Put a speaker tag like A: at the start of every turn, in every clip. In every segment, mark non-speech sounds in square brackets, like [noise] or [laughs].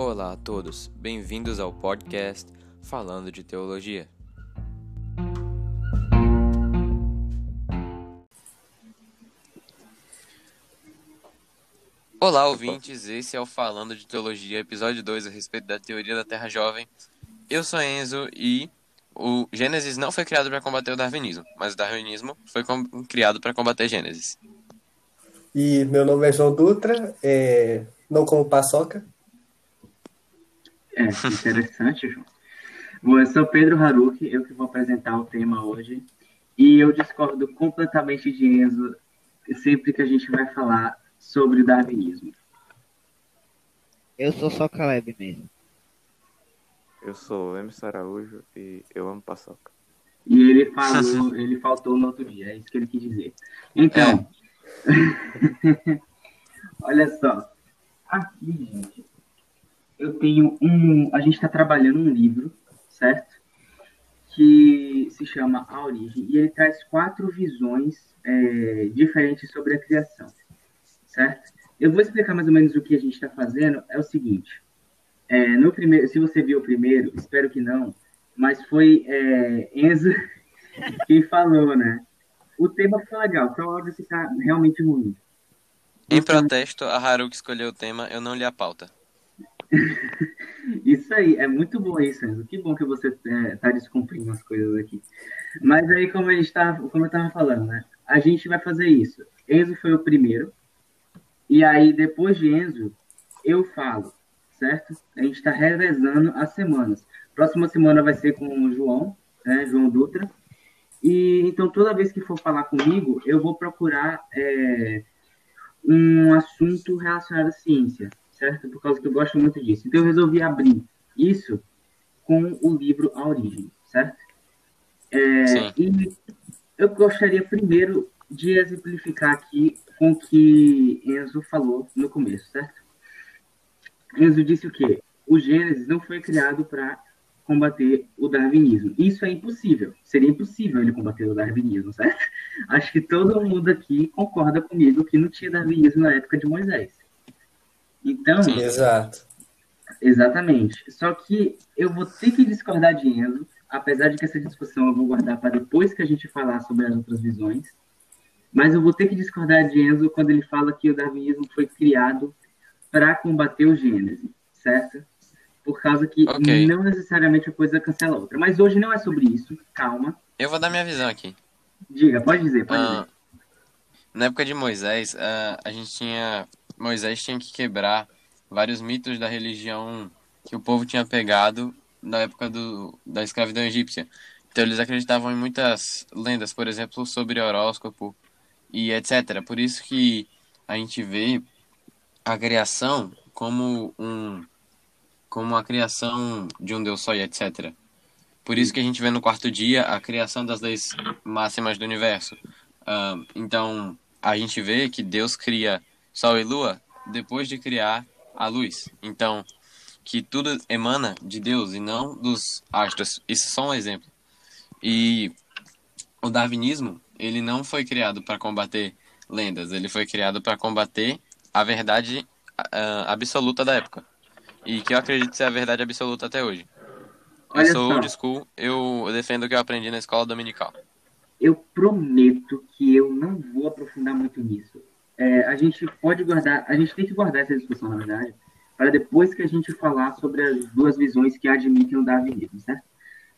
A: Olá a todos, bem-vindos ao podcast Falando de Teologia. Olá, ouvintes, esse é o Falando de Teologia, episódio 2, a respeito da teoria da Terra Jovem. Eu sou Enzo e o Gênesis não foi criado para combater o darwinismo, mas o darwinismo foi criado para combater Gênesis.
B: E meu nome é João Dutra, é... não como paçoca.
C: É, interessante, João. Bom, eu sou Pedro Haruki, eu que vou apresentar o tema hoje. E eu discordo completamente de Enzo sempre que a gente vai falar sobre o darwinismo.
D: Eu sou só Caleb mesmo.
E: Eu sou Emerson Araújo e eu amo paçoca.
C: E ele falou, [laughs] ele faltou no outro dia, é isso que ele quis dizer. Então, é. [laughs] olha só. Aqui, gente, eu tenho um. A gente está trabalhando um livro, certo? Que se chama A Origem, e ele traz quatro visões é, diferentes sobre a criação, certo? Eu vou explicar mais ou menos o que a gente está fazendo. É o seguinte: é, no primeiro, se você viu o primeiro, espero que não, mas foi é, Enzo [laughs] quem falou, né? O tema foi legal, foi uma que tá realmente ruim.
A: Em protesto, a Haruki escolheu o tema, eu não li a pauta. [laughs]
C: isso aí, é muito bom isso, Enzo. Que bom que você é, tá descumprindo as coisas aqui. Mas aí, como a gente tá, como eu tava falando, né? A gente vai fazer isso. Enzo foi o primeiro. E aí, depois de Enzo, eu falo certo? A gente está revezando as semanas. Próxima semana vai ser com o João, né, João Dutra. E então toda vez que for falar comigo, eu vou procurar é, um assunto relacionado à ciência, certo? Por causa que eu gosto muito disso. Então eu resolvi abrir isso com o livro A Origem, certo? É, e eu gostaria primeiro de exemplificar aqui com o que Enzo falou no começo, certo? Enzo disse o quê? O Gênesis não foi criado para combater o darwinismo. Isso é impossível. Seria impossível ele combater o darwinismo, certo? Acho que todo mundo aqui concorda comigo que não tinha darwinismo na época de Moisés. Então.
B: Sim, exato.
C: Exatamente. Só que eu vou ter que discordar de Enzo, apesar de que essa discussão eu vou guardar para depois que a gente falar sobre as outras visões. Mas eu vou ter que discordar de Enzo quando ele fala que o darwinismo foi criado para combater o Gênesis, certo? Por causa que okay. não necessariamente a coisa cancela a outra. Mas hoje não é sobre isso, calma.
A: Eu vou dar minha visão aqui.
C: Diga, pode dizer, pode uh, dizer.
A: Na época de Moisés, uh, a gente tinha. Moisés tinha que quebrar vários mitos da religião que o povo tinha pegado na época do, da escravidão egípcia. Então eles acreditavam em muitas lendas, por exemplo, sobre horóscopo e etc. Por isso que a gente vê a criação como um como a criação de um Deus só e etc. Por isso que a gente vê no quarto dia a criação das leis máximas do universo. Uh, então, a gente vê que Deus cria Sol e Lua depois de criar a luz. Então, que tudo emana de Deus e não dos astros. Isso é só um exemplo. E o darwinismo, ele não foi criado para combater lendas, ele foi criado para combater a verdade uh, absoluta da época. E que eu acredito ser a verdade absoluta até hoje. Eu Olha sou old school, eu defendo o que eu aprendi na escola dominical.
C: Eu prometo que eu não vou aprofundar muito nisso. É, a gente pode guardar, a gente tem que guardar essa discussão, na verdade, para depois que a gente falar sobre as duas visões que admitem o darwinismo, certo?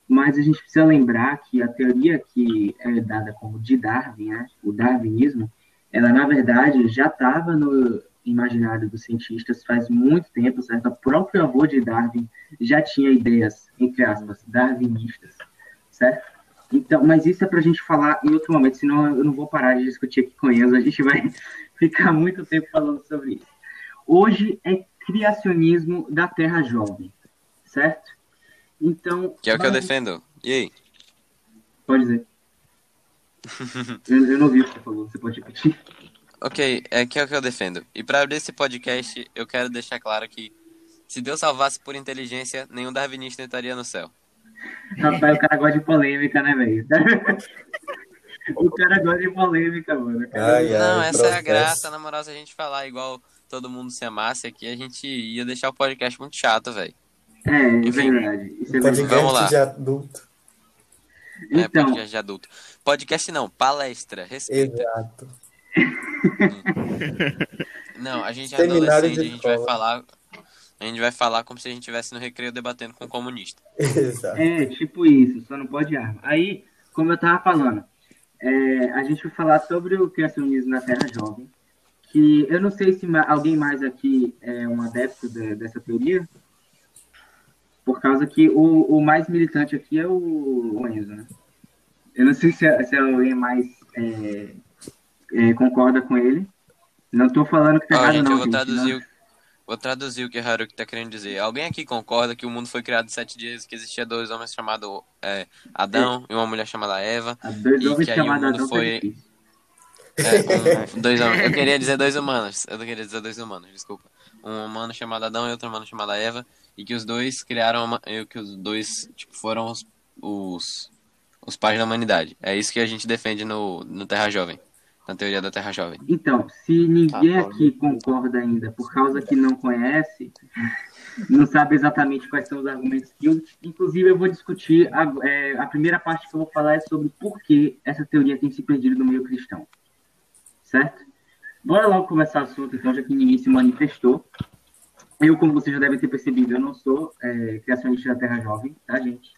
C: Mas a gente precisa lembrar que a teoria que é dada como de Darwin, né, o darwinismo, ela na verdade já estava no, imaginário dos cientistas faz muito tempo, certo? O próprio avô de Darwin já tinha ideias, entre aspas, darwinistas, certo? Então, mas isso é para a gente falar em outro momento, senão eu não vou parar de discutir aqui com eles, a gente vai ficar muito tempo falando sobre isso. Hoje é criacionismo da Terra Jovem, certo? Então.
A: Que é o que eu defendo. E aí?
C: Pode dizer. [laughs] eu, eu não vi o que você falou, você pode repetir?
A: Ok, é que é o que eu defendo. E para abrir esse podcast, eu quero deixar claro que se Deus salvasse por inteligência, nenhum darwinista estaria no céu.
C: Rapaz, o cara gosta de polêmica, né, velho? [laughs] O cara gosta de polêmica, mano.
B: Ai, ai,
A: Não, essa é a
B: processo.
A: graça, na moral, se a gente falar igual todo mundo se amasse aqui, a gente ia deixar o podcast muito chato, velho.
C: É, é
A: Enfim.
C: verdade. Isso é
B: Podcast.
A: Vamos lá.
B: de adulto.
A: É
C: Então,
A: podcast de adulto. Podcast não, palestra, respeita.
B: Exato. [laughs]
A: Não, a gente é
B: Seminário
A: adolescente, a gente vai falar. A gente vai falar como se a gente estivesse no recreio debatendo com um comunista. [laughs]
B: Exato.
C: É, tipo isso, só não pode arma. Aí, como eu tava falando, é, a gente vai falar sobre o criacionismo na Terra Jovem, que eu não sei se alguém mais aqui é um adepto de- dessa teoria, por causa que o, o mais militante aqui é o, o Enzo, né? Eu não sei se, se alguém mais é, é, concorda com ele. Não tô falando que tá
A: Ó,
C: errado,
A: gente,
C: não,
A: eu vou
C: gente,
A: traduzir,
C: não.
A: Vou traduzir o que Haruki tá querendo dizer. Alguém aqui concorda que o mundo foi criado em sete dias, que existia dois homens chamados é, Adão e uma mulher chamada Eva?
C: Dois
A: E que aí o mundo
C: Adão
A: foi-. É, um- dois homens. Eu queria dizer dois humanos. Eu queria dizer dois humanos, desculpa. Um humano chamado Adão e outro humano chamado Eva. E que os dois criaram uma, que os dois tipo, foram os, os, os pais da humanidade. É isso que a gente defende no, no Terra Jovem. Na teoria da Terra Jovem.
C: Então, se ninguém
E: pode.
C: aqui concorda ainda, por causa que não conhece, [laughs] não sabe exatamente quais são os argumentos que eu, inclusive eu vou discutir a, é, a primeira parte que eu vou falar é sobre por que essa teoria tem se perdido no meio cristão, certo? Bora logo começar o assunto, então, já que ninguém se manifestou. Eu, como vocês já devem ter percebido, eu não sou é, criacionista da Terra Jovem, tá, gente?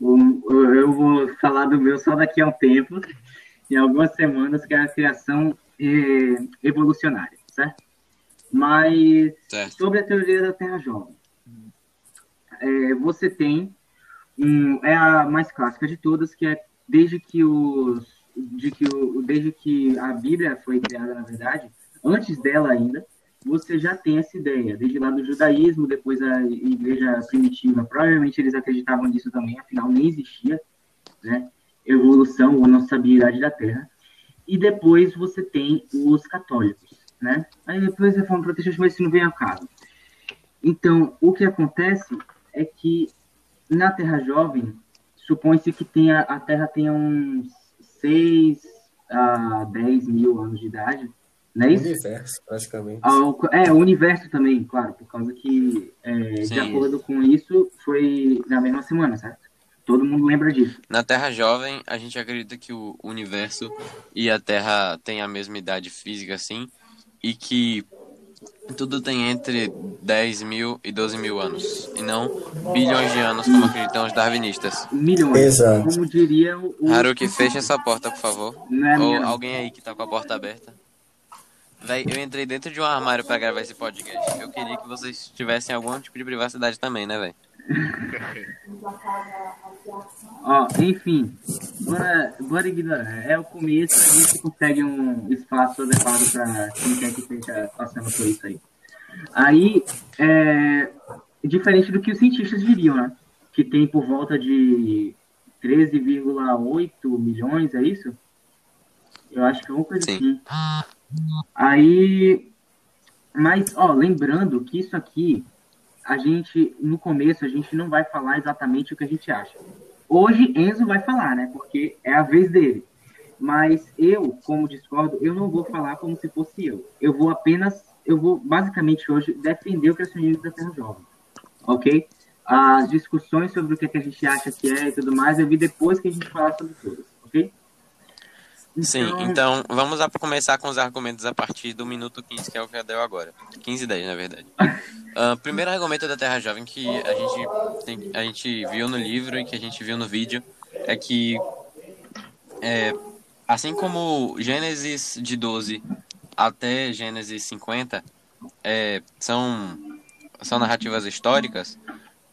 C: Eu eu vou falar do meu só daqui a um tempo, em algumas semanas, que é a criação é, evolucionária, certo? Mas
A: Certo.
C: sobre a teoria da Terra Jovem, é, você tem um, é a mais clássica de todas, que é desde que os de que o, desde que a Bíblia foi criada, na verdade, antes dela ainda, você já tem essa ideia, desde lá do judaísmo, depois a igreja primitiva, provavelmente eles acreditavam nisso também, afinal nem existia, né, evolução ou não estabilidade da Terra. E depois você tem os católicos, né? Aí depois você fala protestante, mas isso não vem ao caso. Então, o que acontece é que na Terra Jovem, supõe-se que tenha, a Terra tenha uns 6 a 10 mil anos de idade, não é isso?
B: Universo, praticamente.
C: Ao- é, o universo também, claro, por causa que, é, de acordo com isso, foi na mesma semana, certo? Todo mundo lembra disso.
A: Na Terra Jovem, a gente acredita que o universo e a Terra têm a mesma idade física, assim, e que tudo tem entre 10 mil e 12 mil anos, e não bilhões de anos, como acreditam os darwinistas.
C: Milhões.
B: Exato.
C: Como diria o.
A: Haruki, fecha essa porta, por favor.
C: É
A: Ou alguém aí que tá com a porta aberta. Véi, eu entrei dentro de um armário pra gravar esse podcast. Eu queria que vocês tivessem algum tipo de privacidade também, né, velho? [laughs]
C: Ó, enfim, bora, bora ignorar. É o começo, a gente consegue um espaço adequado para quem quer que esteja passando por isso aí. Aí, é, diferente do que os cientistas diriam, né? Que tem por volta de 13,8 milhões, é isso? Eu acho que é uma coisa
A: Sim.
C: assim. Aí, mas, ó, lembrando que isso aqui, a gente, no começo, a gente não vai falar exatamente o que a gente acha. Hoje Enzo vai falar, né? Porque é a vez dele. Mas eu, como discordo, eu não vou falar como se fosse eu. Eu vou apenas, eu vou basicamente hoje defender o criacionismo da Terra Jovem. Ok? As discussões sobre o que, é que a gente acha que é e tudo mais, eu vi depois que a gente falar sobre todas. Ok?
A: Sim, então vamos a começar com os argumentos a partir do minuto 15, que é o que deu agora. 15 e 10, na verdade. [laughs] Ah, primeiro argumento da Terra Jovem que a gente, tem- a gente viu no livro e que a gente viu no vídeo é que, é, assim como Gênesis de 12 até Gênesis 50 é, são, são narrativas históricas,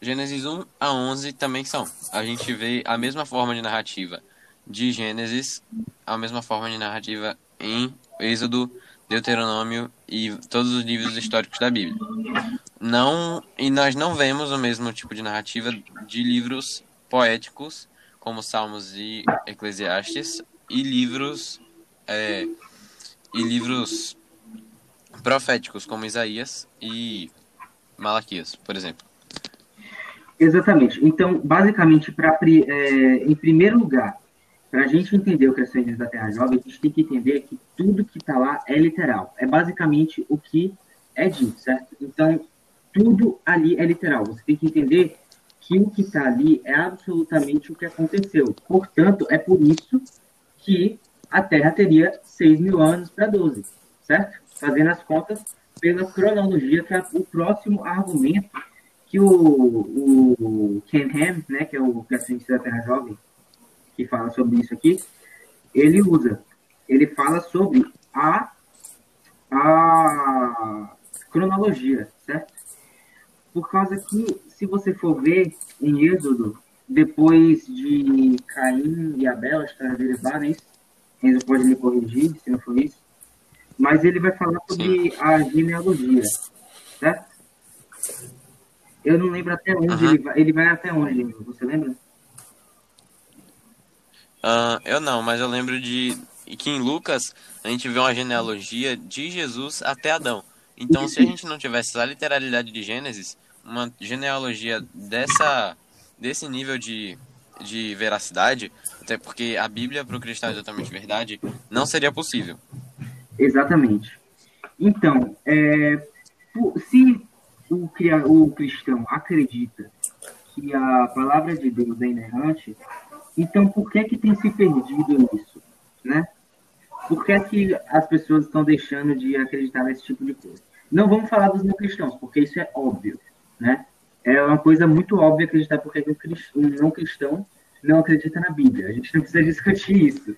A: Gênesis 1 a 11 também são. A gente vê a mesma forma de narrativa de Gênesis a mesma forma de narrativa em Êxodo, Deuteronômio e todos os livros históricos da Bíblia. Não, e nós não vemos o mesmo tipo de narrativa de livros poéticos, como Salmos e Eclesiastes, e livros é, e livros proféticos, como Isaías e Malaquias, por exemplo.
C: Exatamente. Então, basicamente, pra, é, em primeiro lugar, para a gente entender o crescimento da Terra Jovem, a gente tem que entender que tudo que está lá é literal. É basicamente o que é dito, certo? Então, tudo ali é literal. Você tem que entender que o que está ali é absolutamente o que aconteceu. Portanto, é por isso que a Terra teria 6 mil anos para 12, certo? Fazendo as contas pela cronologia, que é o próximo argumento que o, o Ken Ham, né, que é o cientista da Terra Jovem, que fala sobre isso aqui, ele usa. Ele fala sobre a, a cronologia, certo? Por causa que, se você for ver em Êxodo, depois de Caim e Abel, a história dele é isso. Enzo pode me corrigir se não for isso. Mas ele vai falar sobre a genealogia, certo? Eu não lembro até onde uhum. ele vai. Ele vai até onde, você lembra?
A: Uh, eu não, mas eu lembro de que em Lucas a gente vê uma genealogia de Jesus até Adão. Então, se a gente não tivesse a literalidade de Gênesis, uma genealogia dessa desse nível de, de veracidade, até porque a Bíblia para o cristão é totalmente verdade, não seria possível.
C: Exatamente. Então, é, se o, o cristão acredita que a palavra de Deus é inerrante, então por que que tem se perdido nisso, né? Por que que as pessoas estão deixando de acreditar nesse tipo de coisa? Não vamos falar dos não cristãos, porque isso é óbvio, né? É uma coisa muito óbvia acreditar porque um não cristão não acredita na Bíblia. A gente não precisa [laughs] discutir isso.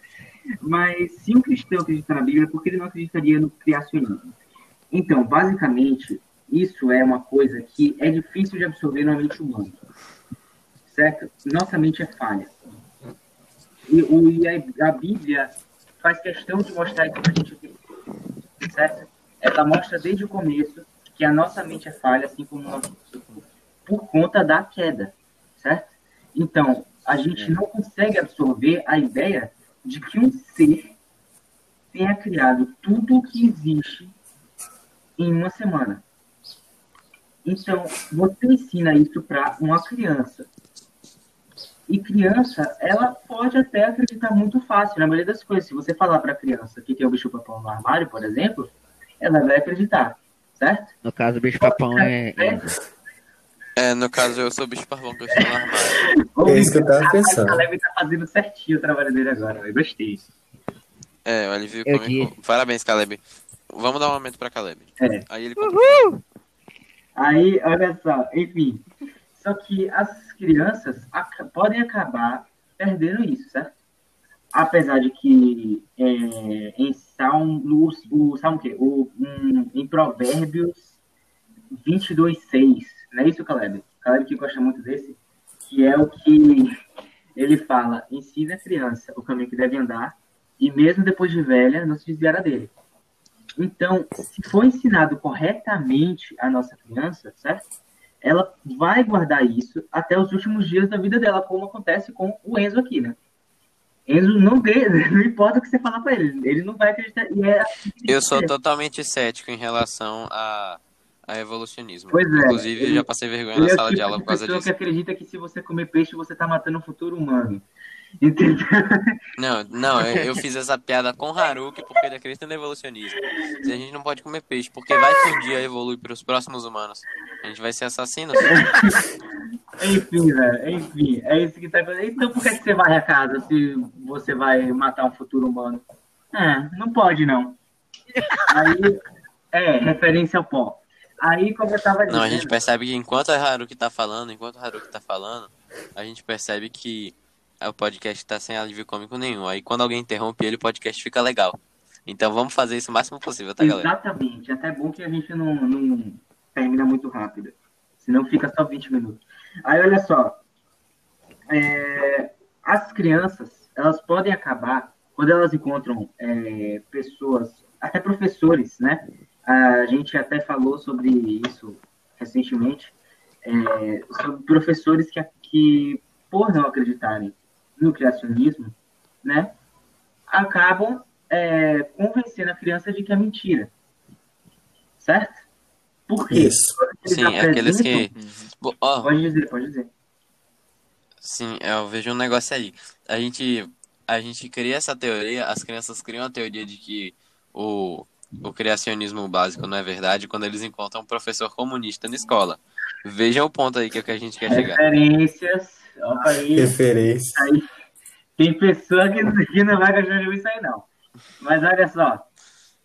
C: Mas se um cristão acredita na Bíblia, por que ele não acreditaria no criacionismo? Então, basicamente, isso é uma coisa que é difícil de absorver na mente humana. Certo? Nossa mente é falha. E, o, e a, a, Bíblia faz questão de mostrar isso para a gente ver. Certo? Ela mostra desde o começo que a nossa mente é falha, assim como o nosso por conta da queda, certo? Então, a gente não consegue absorver a ideia de que um ser tenha criado tudo o que existe em uma semana. Então, você ensina isso para uma criança. E criança, ela pode até acreditar muito fácil na maioria das coisas. Se você falar para a criança que tem o bicho papão no armário, por exemplo, ela vai acreditar, certo?
D: No caso, o bicho papão é, é,
A: é, no caso eu sou o bicho parvão que eu estou no armário. [laughs]
B: É isso que eu tava pensando. O
C: Caleb tá fazendo certinho o trabalho dele agora, eu gostei.
A: É, o alívio cômico. Parabéns, Caleb. Vamos dar um aumento pra Caleb.
C: É.
A: Aí ele Uhul!
C: Aí, olha só, enfim. Só que as crianças ac podem acabar perdendo isso, certo? Apesar de que é, em Salmo, o, Salmo o quê? O, um, em Provérbios 22, 6, não é isso, Caleb? Caleb que gosta muito desse, que é o que ele fala, ensina a criança o caminho que deve andar, e mesmo depois de velha, não se desviará dele. Então, se for ensinado corretamente a nossa criança, certo? Ela vai guardar isso até os últimos dias da vida dela, como acontece com o Enzo aqui, né? Enzo não vê, [laughs] não importa o que você falar para ele, ele não vai acreditar. É assim
A: Eu sou totalmente cético em relação a a evolucionismo.
C: Pois é.
A: Inclusive, ele, eu já passei vergonha na
C: é
A: sala
C: tipo
A: de aula por causa disso.
C: que acredita que se você comer peixe, você tá matando o futuro humano. Entendeu?
A: Não, não, eu, eu, fiz essa piada com Haruki porque ele acredita no evolucionismo. Se a gente não pode comer peixe, porque vai que um dia evolui para os próximos humanos. A gente vai ser assassino.
C: enfim, velho, enfim, é isso que tá acontecendo. Então por que você vai a casa se você vai matar um futuro humano? É, não pode não. Aí, é, referência ao pó. Aí, como eu tava dizendo...
A: Não, a gente percebe que enquanto a Haruki tá falando, enquanto a Haruki tá falando, a gente percebe que o podcast tá sem alívio cômico nenhum. Aí quando alguém interrompe ele, o podcast fica legal. Então vamos fazer isso o máximo possível, tá,
C: galera? Exatamente. Até bom que a gente não, não termina muito rápido. Senão fica só 20 minutos. Aí, olha só. É, as crianças, elas podem acabar, quando elas encontram é, pessoas, até professores, né? A gente até falou sobre isso recentemente, é, sobre professores que, que, por não acreditarem no criacionismo, né, acabam é, convencendo a criança de que é mentira. Certo? Por quê?
A: Isso. Sim, aqueles que.
C: Oh, pode dizer, pode dizer.
A: Sim, eu vejo um negócio aí. A gente a gente cria essa teoria, as crianças criam a teoria de que o, o criacionismo básico não é verdade quando eles encontram um professor comunista na escola. Veja o ponto aí que, é que a gente quer chegar.
C: Referências. Aí.
B: Referência.
C: aí. Tem pessoa que, que não vai gostar de ouvir isso aí, não. Mas olha só.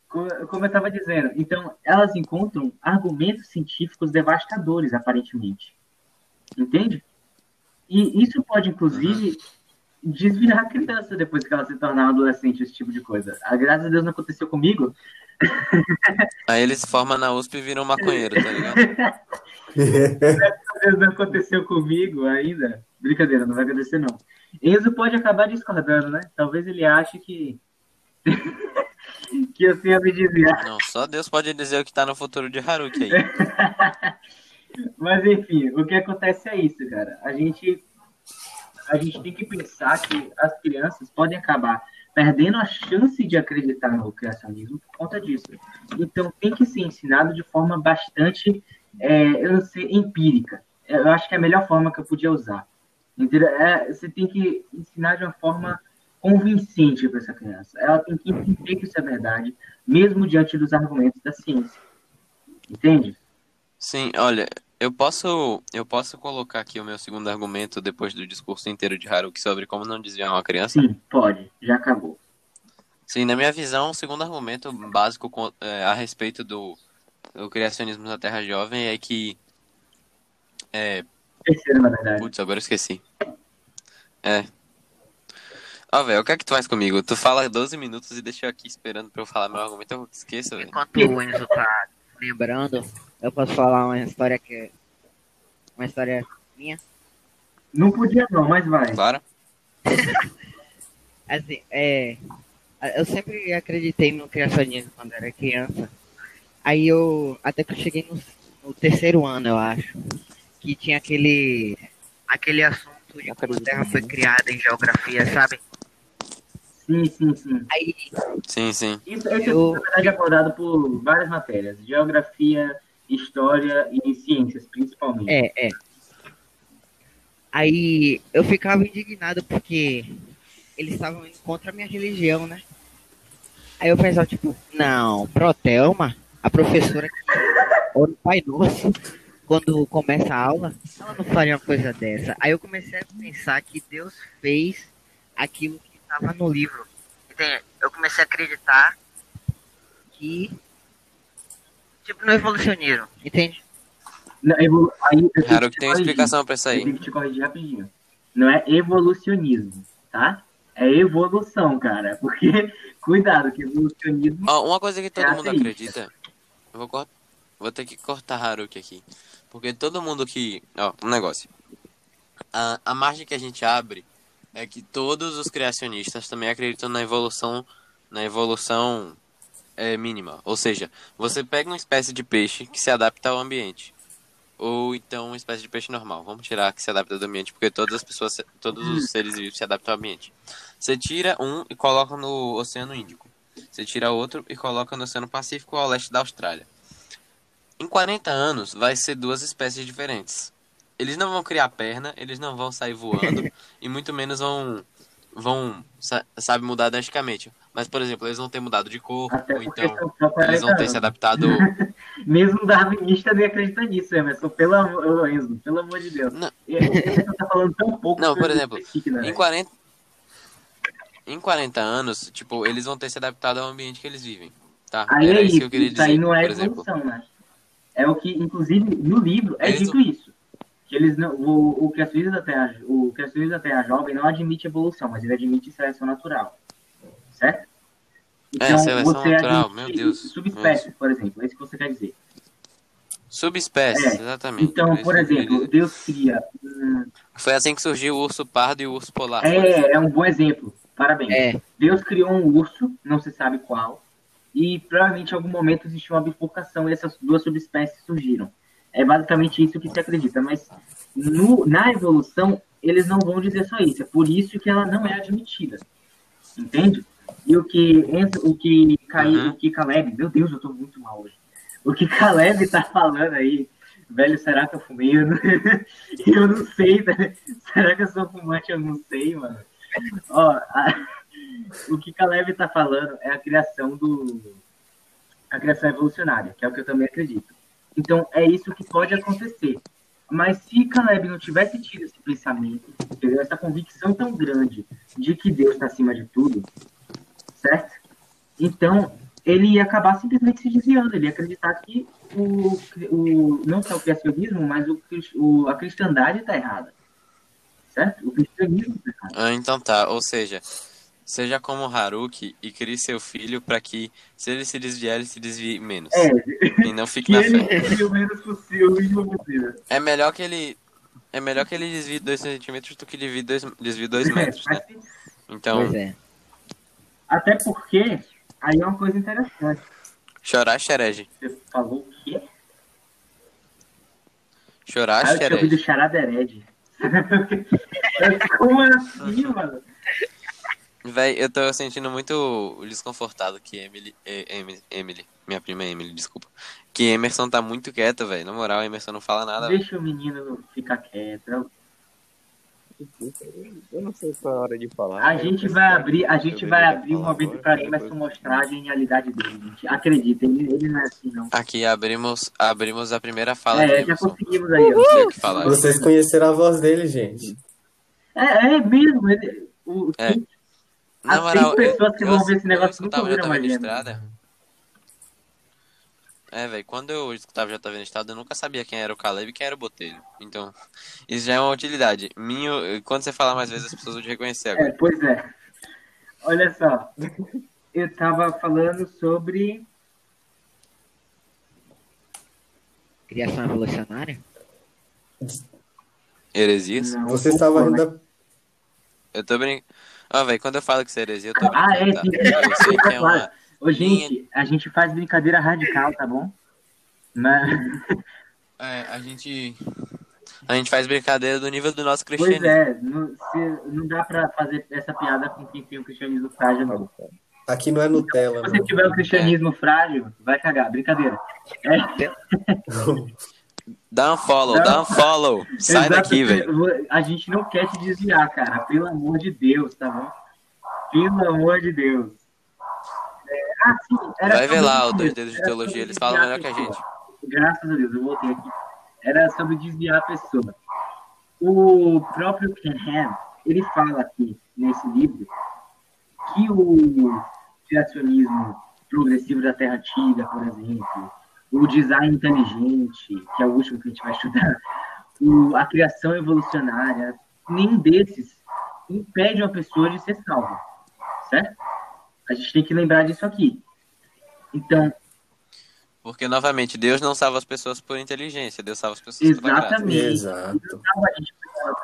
C: co- Como eu estava dizendo, então elas encontram argumentos científicos devastadores, aparentemente. Entende? E isso pode, inclusive, desviar a criança depois que ela se tornar um adolescente, esse tipo de coisa. Ah, Graças a Deus não aconteceu comigo, [laughs]
A: Aí eles se formam na USP e viram maconheiro, tá ligado? [laughs]
C: Deus não aconteceu comigo ainda. Brincadeira, não vai acontecer não. Enzo pode acabar discordando, né? Talvez ele ache que [laughs] que eu tenha me desviar.
A: Não, só Deus pode dizer o que tá no futuro de Haruki aí. [laughs]
C: Mas enfim, o que acontece é isso, cara. A gente a gente tem que pensar que as crianças podem acabar perdendo a chance de acreditar no criacionismo por conta disso. Então tem que ser ensinado de forma bastante, é, eu não sei, empírica. Eu acho que é a melhor forma que eu podia usar. É, você tem que ensinar de uma forma convincente para essa criança. Ela tem que entender que isso é verdade, mesmo diante dos argumentos da ciência. Entende?
A: Sim, olha, eu posso, eu posso colocar aqui o meu segundo argumento depois do discurso inteiro de Haruki sobre como não desviar uma criança?
C: Sim, pode. Já acabou.
A: Sim, na minha visão, o segundo argumento básico é, a respeito do, do criacionismo da Terra Jovem é que. É,
C: Terceiro, na verdade.
A: putz, agora eu esqueci. É. Ó, velho, o que é que tu faz comigo? Tu fala 12 minutos e deixa eu aqui esperando pra eu falar meu argumento, eu esqueço, velho.
D: Enquanto o Enzo tá lembrando, eu posso falar uma história que é. Uma história minha.
C: Não podia não, mas vai.
A: Claro? [laughs]
D: Assim, é. Eu sempre acreditei no criacionismo quando era criança. Aí eu. Até que eu cheguei no, no terceiro ano, eu acho. Que tinha aquele. Aquele assunto de como a Terra foi criada em geografia, sabe?
C: Sim, sim, sim.
D: Aí
A: Sim, sim.
C: Isso, esse
D: Eu-
C: é, na verdade, abordado por várias matérias. Geografia, história e ciências, principalmente.
D: É, é. Aí eu ficava indignado porque eles estavam indo contra a minha religião, né? Aí eu pensava, tipo, não, Protelma, a professora que o Pai Nosso, quando começa a aula, ela não faria uma coisa dessa. Aí eu comecei a pensar que Deus fez aquilo que estava no livro. Entende? Eu comecei a acreditar que, tipo, no evolucionismo, entende?
C: Não, evolu- aí, eu tenho que
A: Haruki
C: te
A: tem uma
C: corrigir.
A: explicação pra isso
C: Eu
A: aí.
C: tenho que te corrigir rapidinho. Não é evolucionismo, tá? É evolução, cara. Porque, [laughs] cuidado, que evolucionismo
A: uma coisa que todo
C: É
A: mundo acredita. Eu vou, cort- vou ter que cortar Haruki aqui. Porque todo mundo que. Ó, um negócio. A, a margem que a gente abre é que todos os criacionistas também acreditam na evolução. Na evolução é, mínima. Ou seja, você pega uma espécie de peixe que se adapta ao ambiente. Ou então uma espécie de peixe normal. Vamos tirar que se adapta ao ambiente, porque todas as pessoas, todos os seres vivos se adaptam ao ambiente. Você tira um e coloca no Oceano Índico. Você tira outro e coloca no Oceano Pacífico ao leste da Austrália. Em 40 anos, vai ser duas espécies diferentes. Eles não vão criar perna, eles não vão sair voando, [laughs] e muito menos vão, vão sa- sabe, mudar drasticamente. Mas, por exemplo, eles vão ter mudado de cor,
C: Até
A: ou então
C: são só 40
A: eles vão ter se
C: anos.
A: adaptado... [laughs]
C: Mesmo darwinista nem acredita nisso, Emerson. Pelo amor, Enzo, pelo amor de Deus.
A: Não.
C: Tá falando tão pouco.
A: Não, por exemplo,
C: né,
A: Em
C: velho?
A: 40... Em 40 anos, tipo, eles vão ter se adaptado ao ambiente que eles vivem, tá?
C: Aí
A: Era
C: é
A: isso que eu queria
C: isso aí
A: dizer,
C: não é
A: por exemplo.
C: evolução, né? É o que, inclusive, no livro é
A: Eles
C: dito isso. Que eles não, o, o criacionismo da Terra, o criacionismo da Terra jovem não admite evolução, mas ele admite seleção natural. Certo?
A: É, seleção natural, meu Deus,
C: Subespécies, por exemplo, é isso que você quer dizer.
A: Subespécies,
C: É,
A: exatamente.
C: Então, por exemplo. Deus cria. hum,
A: Foi assim que surgiu o urso pardo e o urso polar.
C: é, é um bom exemplo. Parabéns.
D: É,
C: Deus criou um urso, não se sabe qual, e provavelmente em algum momento existiu uma bifurcação e essas duas subespécies surgiram. É basicamente isso que se acredita, mas no- na evolução eles não vão dizer só isso, é por isso que ela não é admitida. Entende? E o que o que Caí,
A: Uhum.
C: o que Caleb, meu Deus, eu tô muito mal hoje. O que Caleb tá falando aí, velho, será que eu fumei? Eu não, [laughs] eu não sei, será que eu sou fumante? Eu não sei, mano. Ó, a- o que Caleb está falando é a criação do. a criação evolucionária, que é o que eu também acredito. Então, é isso que pode acontecer. Mas se Caleb não tivesse tido esse pensamento, entendeu? essa convicção tão grande de que Deus está acima de tudo, certo? Então, ele ia acabar simplesmente se desviando, ele ia acreditar que o, o, não só o criacionismo, mas o, o, a cristandade está errada. Certo? O cristianismo está errado.
A: Ah, então tá, ou seja, seja como Haruki e crie seu filho para que, se ele se desviar, ele se desvie menos.
C: É,
A: E não fique
C: que
A: na
C: ele
A: frente.
C: desvie o menos possível, o mínimo possível.
A: É melhor que ele. É melhor que ele desvie 2 centímetros do que desvie 2 desvie dois metros, né? Então,
D: Pois é.
C: Até porque, aí é uma coisa interessante.
A: chorar xerege.
C: Você falou o quê?
A: Chorar
C: Ah, eu ouvido
A: xerege.
C: charaderede. [laughs] Como assim, mano?
A: Véi, eu tô sentindo muito desconfortado que Emily, Emily, Emily, minha prima Emily, desculpa. Que Emerson tá muito quieto, velho. Na moral, Emerson não fala nada.
C: Deixa o menino ficar quieto.
E: Eu não sei qual é a hora de falar.
C: A
E: eu
C: gente vai abrir, a gente vai abrir um momento
E: agora,
C: pra
E: depois-
C: Emerson mostrar a genialidade dele, gente. Acreditem, ele, ele não é assim, não.
A: Aqui abrimos, abrimos a primeira fala de
C: É, já
A: Emerson.
C: conseguimos aí.
B: Vocês conheceram a voz dele, gente.
C: É, é mesmo, ele, o,
A: É.
C: quem-
A: Na
C: As
A: moral,
C: pessoas que
A: eu,
C: vão
A: eu,
C: ver esse negócio
A: eu
C: nunca
A: JV
C: mais
A: na estrada. É, velho, quando eu escutava JV na estrada, eu nunca sabia quem era o Caleb e quem era o Botelho. Então, isso já é uma utilidade. Minho, quando você falar mais vezes, as pessoas vão te reconhecer
C: É,
A: agora.
C: pois é. Olha só. Eu tava falando sobre.
D: Criação evolucionária?
A: Heresias?
C: Não,
B: Você estava
C: pouco, né?
B: ainda.
A: Eu tô brincando. Ah, velho, quando eu falo que isso é heresia, eu tô
C: Ah, é,
A: tá? Eu sei que é uma...
C: Ô, gente, a gente faz brincadeira radical, tá bom? Mas,
A: É, a gente... A gente faz brincadeira do nível do nosso
C: pois
A: cristianismo.
C: é, não, se- não dá pra fazer essa piada com quem tem o cristianismo frágil, não.
B: Aqui não é Nutella,
C: Se você
B: não.
C: tiver o cristianismo frágil, vai cagar, brincadeira. É, [laughs]
A: Dá um follow, dá um follow. Sai
C: exato,
A: daqui, velho.
C: A gente não quer te desviar, cara, pelo amor de Deus, tá bom? Pelo amor de Deus. É, ah, sim,
A: Vai ver lá o Dois Dedos de Teologia, eles falam melhor que a
C: pessoa. Graças a Deus, eu voltei aqui. Era sobre desviar a pessoa. O próprio Ken Ham, ele fala aqui, nesse livro, que o criacionismo progressivo da Terra Antiga, por exemplo, o design inteligente, que é o último que a gente vai estudar, o- a criação evolucionária, nenhum desses impede uma pessoa de ser salva, certo? A gente tem que lembrar disso aqui. Então,
A: Porque, novamente, Deus não salva as pessoas por inteligência, Deus salva as pessoas graça.
C: exatamente.
B: Exato.
C: Então, a gente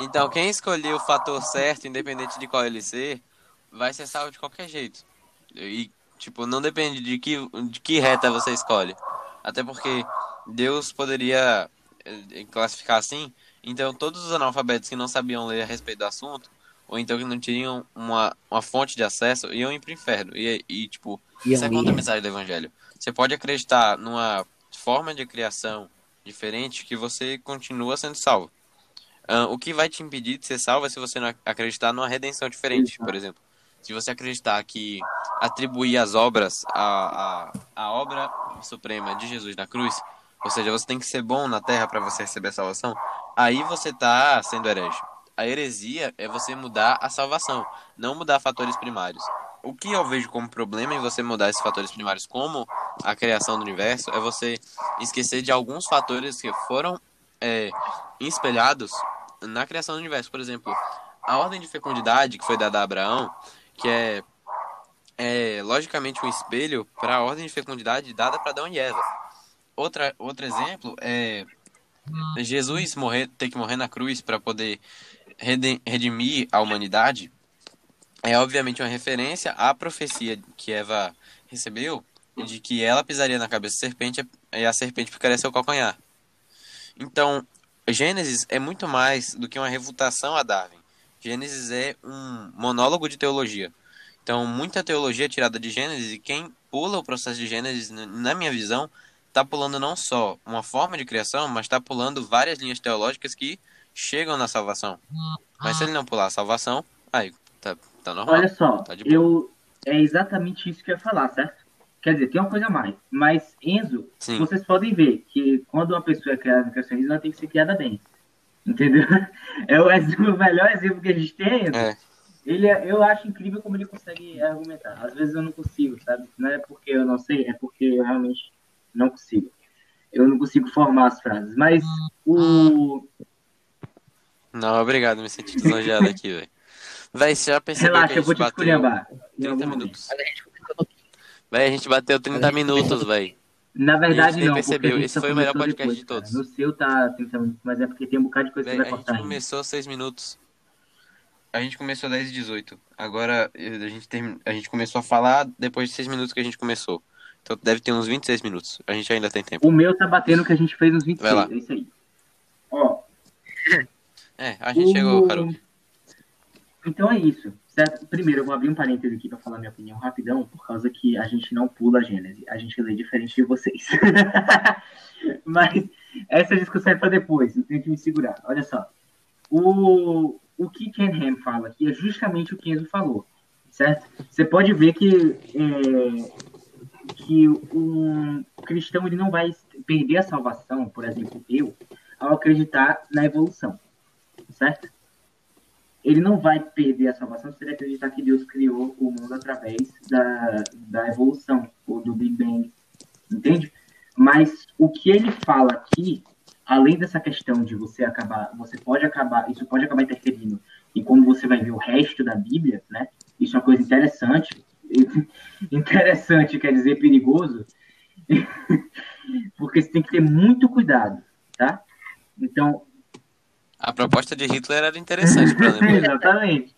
A: Então, quem escolher o fator certo, independente de qual ele ser, vai ser salvo de qualquer jeito. E, tipo, não depende de que, de que reta você escolhe. Até porque Deus poderia eh, classificar assim. Então, todos os analfabetos que não sabiam ler a respeito do assunto, ou então que não tinham uma, uma fonte de acesso, iam ir pro inferno. E, e tipo,
D: Iam
A: isso é contra a mensagem do evangelho. Você pode acreditar numa forma de criação diferente que você continua sendo salvo. Ah, o que vai te impedir de ser salvo é se você não ac- acreditar numa redenção diferente, por exemplo. Se você acreditar que atribuir as obras à, à, à obra suprema de Jesus na cruz, ou seja, você tem que ser bom na terra para você receber a salvação, aí você está sendo herege. A heresia é você mudar a salvação, não mudar fatores primários. O que eu vejo como problema em você mudar esses fatores primários, como a criação do universo, é você esquecer de alguns fatores que foram é, espelhados na criação do universo. Por exemplo, a ordem de fecundidade que foi dada a Abraão, que é, é logicamente um espelho para a ordem de fecundidade dada para Adão e Eva. Outra, outro exemplo é Jesus morrer, ter que morrer na cruz para poder redimir a humanidade. É obviamente uma referência à profecia que Eva recebeu de que ela pisaria na cabeça da serpente e a serpente picaria seu calcanhar. Então, Gênesis é muito mais do que uma refutação a Darwin. Gênesis é um monólogo de teologia. Então, muita teologia é tirada de Gênesis e quem pula o processo de Gênesis, na minha visão, está pulando não só uma forma de criação, mas está pulando várias linhas teológicas que chegam na salvação. Mas se ele não pular a salvação, aí Tá, tá normal.
C: Olha só,
A: Tá
C: eu é exatamente isso que eu ia falar, certo? Quer dizer, tem uma coisa a mais. Mas, Enzo,
A: Sim.
C: vocês podem ver que quando uma pessoa é criada no cristianismo, ela tem que ser criada bem. Entendeu? [laughs] É o, ex- o melhor exemplo que a gente tem, Enzo.
A: É.
C: Ele, é- eu acho incrível como ele consegue argumentar. Às vezes eu não consigo, sabe? Não é porque eu não sei, é porque eu realmente não consigo. Eu não consigo formar as frases. Mas o.
A: Não, obrigado, me senti lisonjeado [laughs] aqui, velho. Véi, você já percebeu
C: Relaxa,
A: que a
C: eu vou te
A: bateu
C: esculhambar. em
A: 30
C: algum momento.
A: minutos? Véi, a gente bateu 30 minutos, véi.
C: Na verdade, não.
A: percebeu. Esse foi o melhor podcast
C: depois,
A: de
C: cara.
A: todos.
C: No seu tá 30 minutos, mas é porque tem um bocado de coisa que
A: Véi,
C: vai
A: a gente
C: cortar ainda.
A: começou 6 minutos. A gente começou 10 e 18. Agora a gente, term... a gente começou a falar depois de 6 minutos que a gente começou. Então deve ter uns 26 minutos. A gente ainda tem tempo.
C: O meu tá batendo o que a gente fez nos 26.
A: Vai lá.
C: É isso aí. Ó, [laughs]
A: É, a gente
C: o-
A: chegou, Harold.
C: Então é isso, certo? Primeiro, eu vou abrir um parêntese aqui pra falar minha opinião rapidão, por causa que a gente não pula a Gênese. A gente lê diferente de vocês. [laughs] Mas essa discussão é pra depois, eu tenho que me segurar. Olha só. O, o que Ken Ham fala aqui é justamente o que Enzo falou, certo? Você pode ver que, é, que um cristão ele não vai perder a salvação, por exemplo, eu, ao acreditar na evolução, certo? ele não vai perder a salvação se ele acreditar que Deus criou o mundo através da, da evolução, ou do Big Bang, entende? Mas o que ele fala aqui, além dessa questão de você acabar, você pode acabar, isso pode acabar interferindo em como você vai ver o resto da Bíblia, né? Isso é uma coisa interessante, [laughs] interessante quer dizer perigoso, [laughs] porque você tem que ter muito cuidado, tá? Então,
A: A proposta de Hitler era interessante [laughs] lembrar.
C: Exatamente.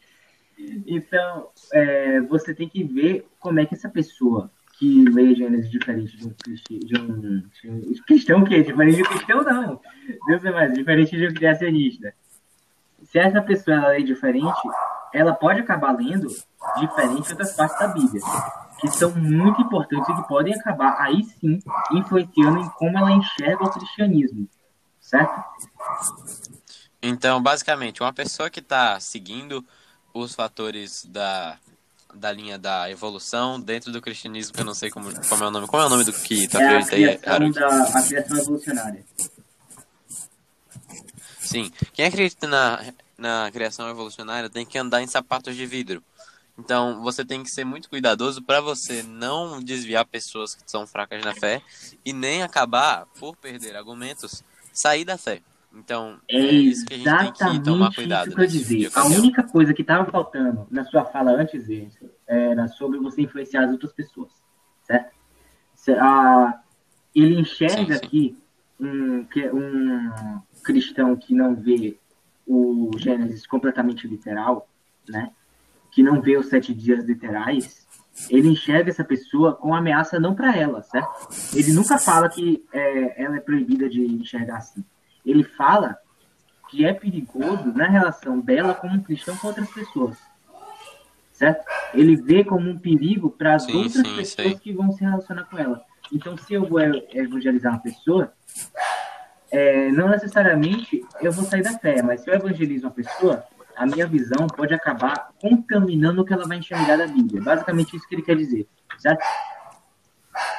C: Então, é, você tem que ver como é que essa pessoa que lê Gênesis diferente de um, cristi- de um, de um cristão, que diferente de um cristão, não. Deus é mais, diferente de um criacionista. Se essa pessoa ela lê diferente, ela pode acabar lendo diferente outras partes da Bíblia, que são muito importantes e que podem acabar, aí sim, influenciando em como ela enxerga o cristianismo. Certo?
A: Então, basicamente, uma pessoa que está seguindo os fatores da, da linha da evolução dentro do cristianismo, que eu não sei como, como é o nome. Como é o nome do que tu
C: É a
A: aí,
C: da, a criação evolucionária.
A: Sim. Quem acredita na, na criação evolucionária tem que andar em sapatos de vidro. Então, você tem que ser muito cuidadoso para você não desviar pessoas que são fracas na fé e nem acabar, por perder argumentos, sair da fé. Então, é,
C: É
A: isso que a gente tem que
C: exatamente
A: tomar cuidado.
C: isso que eu dizer. A única coisa que estava faltando na sua fala antes disso era sobre você influenciar as outras pessoas, certo? A- ele enxerga
A: Sim, sim.
C: aqui um, que- um cristão que não vê o Gênesis completamente literal, né? Que não vê os sete dias literais, ele enxerga essa pessoa com ameaça não para ela, certo? Ele nunca fala que é, ela é proibida de enxergar assim. Ele fala que é perigoso na relação dela como cristão com outras pessoas. Certo? Ele vê como um perigo para as outras
A: sim,
C: pessoas que vão se relacionar com ela. Então, se eu vou evangelizar uma pessoa, é, não necessariamente eu vou sair da fé, mas se eu evangelizo uma pessoa, a minha visão pode acabar contaminando o que ela vai enxergar da Bíblia. Basicamente isso que ele quer dizer, certo?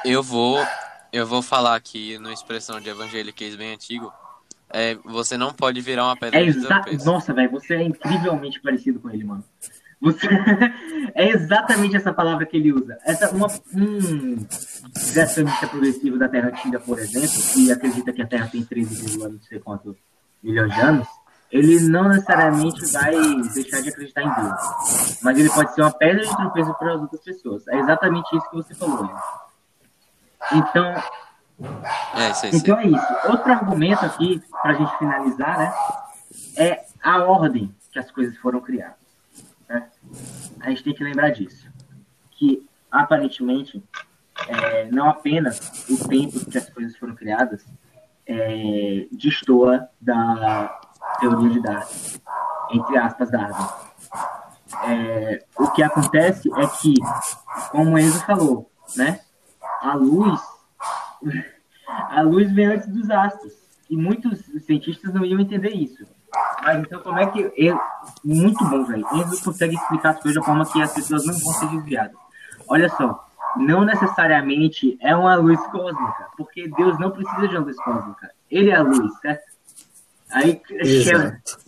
A: Eu vou, eu vou falar aqui numa expressão de evangeliquez bem antigo. É, você não pode virar uma pedra
C: É exa... Nossa, velho, você é incrivelmente parecido com ele, mano. Você... [laughs] é exatamente essa palavra que ele usa. Essa, uma, um criacionista progressivo da Terra Antiga, por exemplo, que acredita que a Terra tem 13, não sei quantos milhões de anos, ele não necessariamente vai deixar de acreditar em Deus. Mas ele pode ser uma pedra de tropeço para as outras pessoas. É exatamente isso que você falou. Né? Então,
A: É, isso
C: então é isso. Outro argumento aqui, pra gente finalizar, né? É a ordem que as coisas foram criadas. né? A gente tem que lembrar disso. Que, aparentemente, é, não apenas o tempo que as coisas foram criadas é, destoa da teoria de Darwin, entre aspas, Darwin. É, o que acontece é que, como o Enzo falou, né? A luz a luz vem antes dos astros. E muitos cientistas não iam entender isso. Mas então como é que. Ele... Muito bom, velho. Enzo consegue explicar as coisas de forma que as pessoas não vão ser desviadas. Olha só, não necessariamente é uma luz cósmica, porque Deus não precisa de uma luz cósmica. Ele é a luz, certo? Aí, Sheldon,
B: Exato.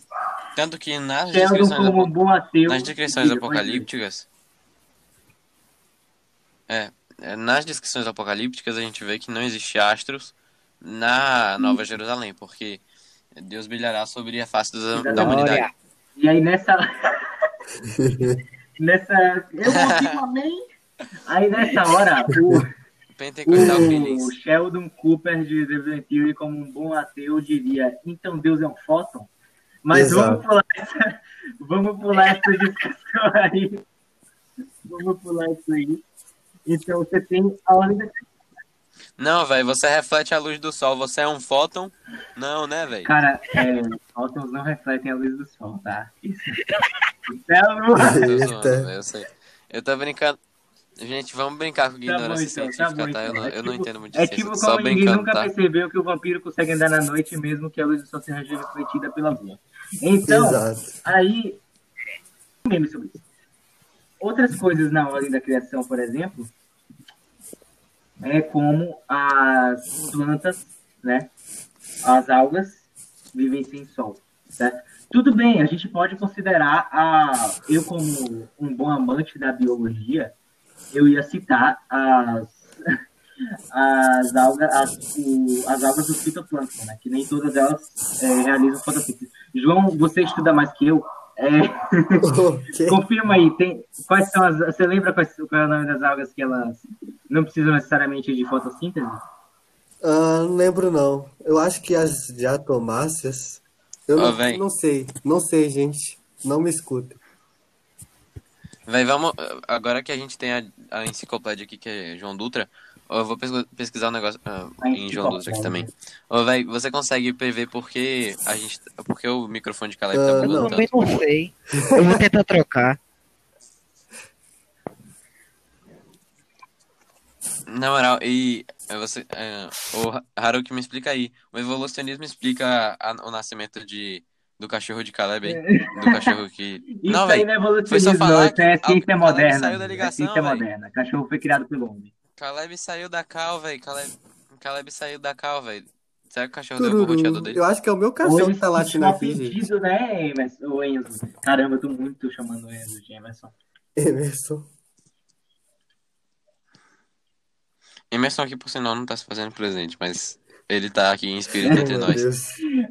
A: Tanto que nas
C: Sheldon
A: descrições,
C: como um bom ateu.
A: nas descrições apocalípticas. É, nas descrições apocalípticas a gente vê que não existe astros na Nova Jerusalém, porque Deus brilhará sobre a face dos- da
C: Exatamente.
A: humanidade.
C: E aí nessa. [laughs] nessa. Eu consigo amém. Aí nessa hora, o, [laughs]
A: Pentecostal
C: o
A: Feelings.
C: Sheldon Cooper de The Big Bang Theory, como um bom ateu, diria: então Deus é um fóton? Mas
B: Exato.
C: vamos pular essa. Vamos pular essa discussão aí. Vamos pular isso aí. Então você tem a ordem da
A: Não, velho, você reflete a luz do sol, você é um fóton? Não, né, velho?
C: Cara, é, fótons não refletem a luz do sol, tá? Isso. É
B: Eita.
A: velho, eu sei. Eu tô brincando. Gente, vamos brincar com
C: Tá bom,
A: ignorância
C: então, tá
A: científica,
C: bom,
A: tá? Eu,
C: então.
A: não,
C: É
A: eu não
C: tipo-
A: entendo muito de
C: É tipo
A: só
C: como ninguém
A: brincando,
C: nunca
A: tá?
C: percebeu que o vampiro consegue andar na noite mesmo que a luz do sol seja refletida pela lua. Então,
B: Exato.
C: aí. Meme sobre isso. Outras coisas na ordem da criação, por exemplo, é como as plantas, né? As algas vivem sem sol, certo? Tudo bem, a gente pode considerar a eu como um bom amante da biologia, eu ia citar as [laughs] as algas, as, o- as algas do fitoplâncton, né? Que nem todas elas é, realizam fotossíntese. João, você estuda mais que eu. É, [laughs] confirma aí, tem, quais são as. Você lembra quais, qual é o nome das algas que elas não precisam necessariamente de fotossíntese?
B: Ah, não lembro não. Eu acho que as diatomáceas. Eu
A: Ó,
B: não, não sei. Não sei, gente. Não me escutem.
A: Véi, vamos. Agora que a gente tem a, a enciclopédia aqui, que é João Dutra, eu vou pesqui- pesquisar um negócio ah,
C: A
A: em João Dutra aqui também. Ô, véi, você consegue prever por que a gente. Por que o microfone de Caleb tá
B: Ah,
D: Eu
A: bugando
D: também
A: tanto?
D: não sei. Eu vou tentar trocar.
A: Na moral, e é, você. É, o Haruki me explica aí. O evolucionismo explica a- o nascimento de, do cachorro de Caleb aí. Do cachorro que. [laughs]
C: Isso
A: Não,
C: aí não é
A: foi só
C: evolucionismo,
A: falar
C: não. Isso é
A: que
C: ciência
A: a-
C: moderna.
A: saiu da
C: é ciência moderna. Cachorro foi criado pelo homem.
A: Caleb saiu da cal, velho. Caleb, Caleb saiu da cal, velho. Será que o cachorro deu pro roteador
B: Tururu.
A: dele?
B: Eu acho que é o meu cachorro
C: Hoje
B: que tá latindo
C: sentiu
B: aqui,
C: ofendido, né, Emerson? Ô, Enzo? Caramba, eu tô muito chamando o Enzo de Emerson.
B: Emerson.
A: Emerson aqui, por sinal, não tá se fazendo presente, mas ele tá aqui em espírito entre nós.
B: Deus.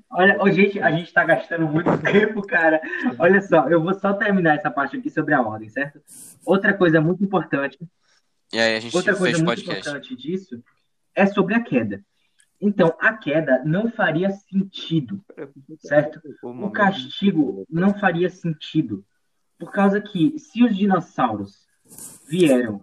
C: Olha, ô, gente, a gente tá gastando muito [laughs] tempo, cara. Olha só, eu vou só terminar essa parte aqui sobre a ordem, certo? Outra coisa muito importante,
A: E aí a gente
C: outra coisa muito
A: podcast.
C: importante disso é sobre a queda. Então, a queda não faria sentido, certo? O castigo não faria sentido. Por causa que, se os dinossauros vieram,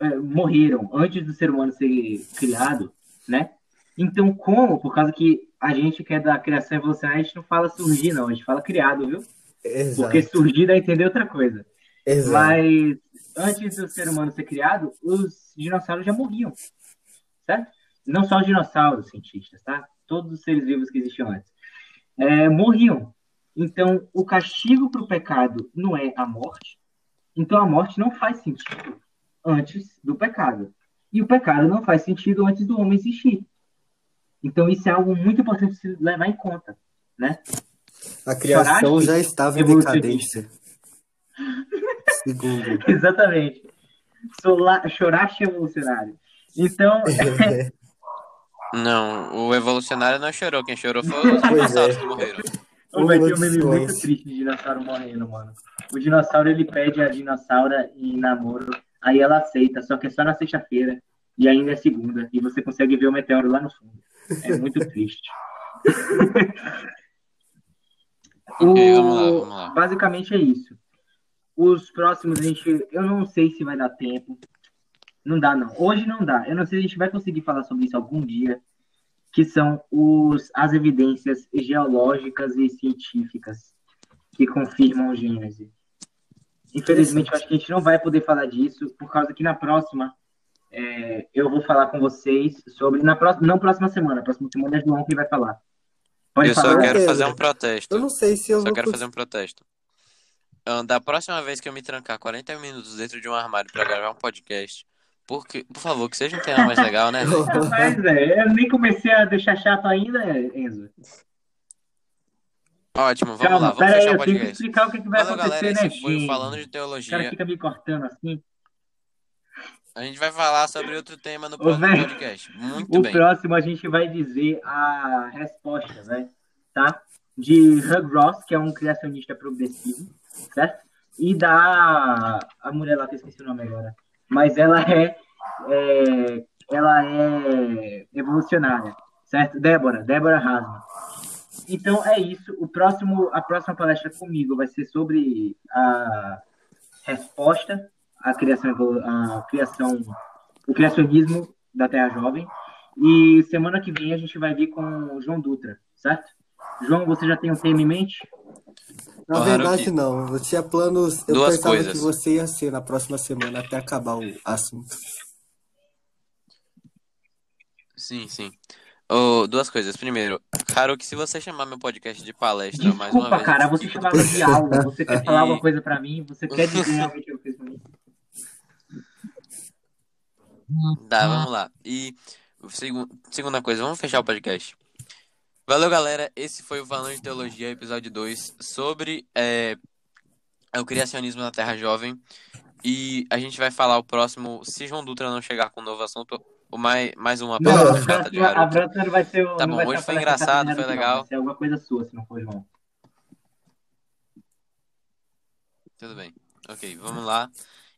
C: eh, morreram antes do ser humano ser criado, né? Então, como? Por causa que a gente que é da criação evolucionária, a gente não fala surgir, não. A gente fala criado, viu?
B: Exato.
C: Porque surgir dá a entender outra coisa.
B: Exato.
C: Mas, antes do ser humano ser criado, os dinossauros já morriam, certo? Não só os dinossauros, cientistas, tá? Todos os seres vivos que existiam antes. É, morriam. Então, o castigo para o pecado não é a morte. Então, a morte não faz sentido antes do pecado. E o pecado não faz sentido antes do homem existir. Então, isso é algo muito importante se levar em conta, né?
B: A criação já estava em decadência. [laughs] Segundo. [laughs]
C: Exatamente. Solar, choraste evolucionário. Então, [laughs]
A: Não, o evolucionário não chorou. Quem chorou foi os
B: Pois
A: dinossauros
B: é.
A: que morreram. [laughs]
C: Ô, Vai ter um meme muito triste de dinossauro morrendo, mano. O dinossauro ele pede a dinossauro em namoro, aí ela aceita, só que é só na sexta-feira e ainda é segunda, e você consegue ver o meteoro lá no fundo. É muito triste.
A: Ok,
C: O-
A: vamos lá, vamos lá.
C: Basicamente é isso. Os próximos a gente, eu não sei se vai dar tempo. Não dá não. Hoje não dá. Eu não sei se a gente vai conseguir falar sobre isso algum dia, que são os as evidências geológicas e científicas que confirmam o Gênese. Infelizmente, eu acho que a gente não vai poder falar disso, por causa que na próxima é, eu vou falar com vocês sobre. Na próxima, não próxima semana, próxima semana é João que vai falar. Pode
A: eu só
C: falar.
A: quero
B: Pedro.
A: fazer um protesto.
B: Eu não sei se eu
A: Só
B: vou
A: quero
B: cons-
A: fazer um protesto. Da próxima vez que eu me trancar 40 minutos dentro de um armário pra gravar um podcast, porque, por favor, que seja um tema mais legal, né? [laughs]
C: Mas, é, eu nem comecei a deixar chato ainda, Enzo.
A: Ótimo, vamos
C: Calma,
A: lá, vamos
C: pera aí,
A: fechar o
C: eu tenho que
A: podcast.
C: explicar o que, que vai
A: Valeu,
C: acontecer,
A: galera.
C: né,
A: foi o? Falando de
C: O cara
A: Teologia.
C: fica me cortando assim.
A: A gente vai falar sobre outro tema no
C: Ô,
A: próximo
C: velho,
A: podcast. Muito
C: O
A: bem.
C: próximo a gente vai dizer a resposta, né? Tá? De Hugh Ross, que é um criacionista progressivo, certo? E da a mulher lá que eu esqueci o nome agora. Mas ela é, é ela é evolucionária, certo? Débora, Débora Hasman. Então é isso. O próximo, a próxima palestra comigo vai ser sobre a resposta à criação, à criação, o criacionismo da Terra Jovem. E semana que vem a gente vai vir com o João Dutra, certo? João, você já tem um tema em mente?
B: Na
A: Ô,
B: verdade,
A: Haruki.
B: não. Eu tinha planos. Eu
A: Duas
B: pensava
A: coisas.
B: que você ia ser na próxima semana até acabar o assunto.
A: Sim, sim. Ô, duas coisas. Primeiro, Haruki, se você chamar meu podcast de palestra mais uma
C: Desculpa,
A: vez.
C: cara,
A: eu
C: você chamava de aula. Você quer [laughs] falar alguma coisa pra mim? Você quer dizer [laughs] realmente o que eu fiz pra mim?
A: Tá, vamos lá. E segu- segunda coisa, vamos fechar o podcast. Valeu, galera. Esse foi o Falando de Teologia, episódio 2, sobre é, o criacionismo na Terra Jovem. E a gente vai falar o próximo, se João Dutra não chegar com um novo assunto, o mais, mais uma
C: Não,
A: pergunta
C: a
A: chata de
C: próxima, a
A: Haruki.
C: próxima não vai ser o.
A: Tá bom, hoje foi engraçado, foi legal.
C: Não. Vai ser alguma coisa sua, se não for João.
A: Tudo bem. Ok, vamos lá.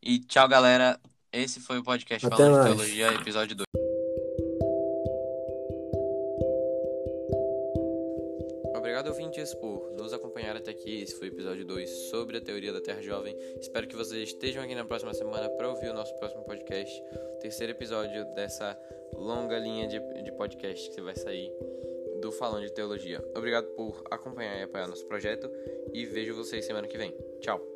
A: E tchau, galera. Esse foi o podcast
B: Até
A: Falando de
B: mais.
A: Teologia, episódio 2. Obrigado, ouvintes, por nos acompanhar até aqui. Esse foi o episódio 2 sobre a teoria da Terra Jovem. Espero que vocês estejam aqui na próxima semana para ouvir o nosso próximo podcast. O terceiro episódio dessa longa linha de, de podcast que vai sair do Falando de Teologia. Obrigado por acompanhar e apoiar nosso projeto. E vejo vocês semana que vem. Tchau.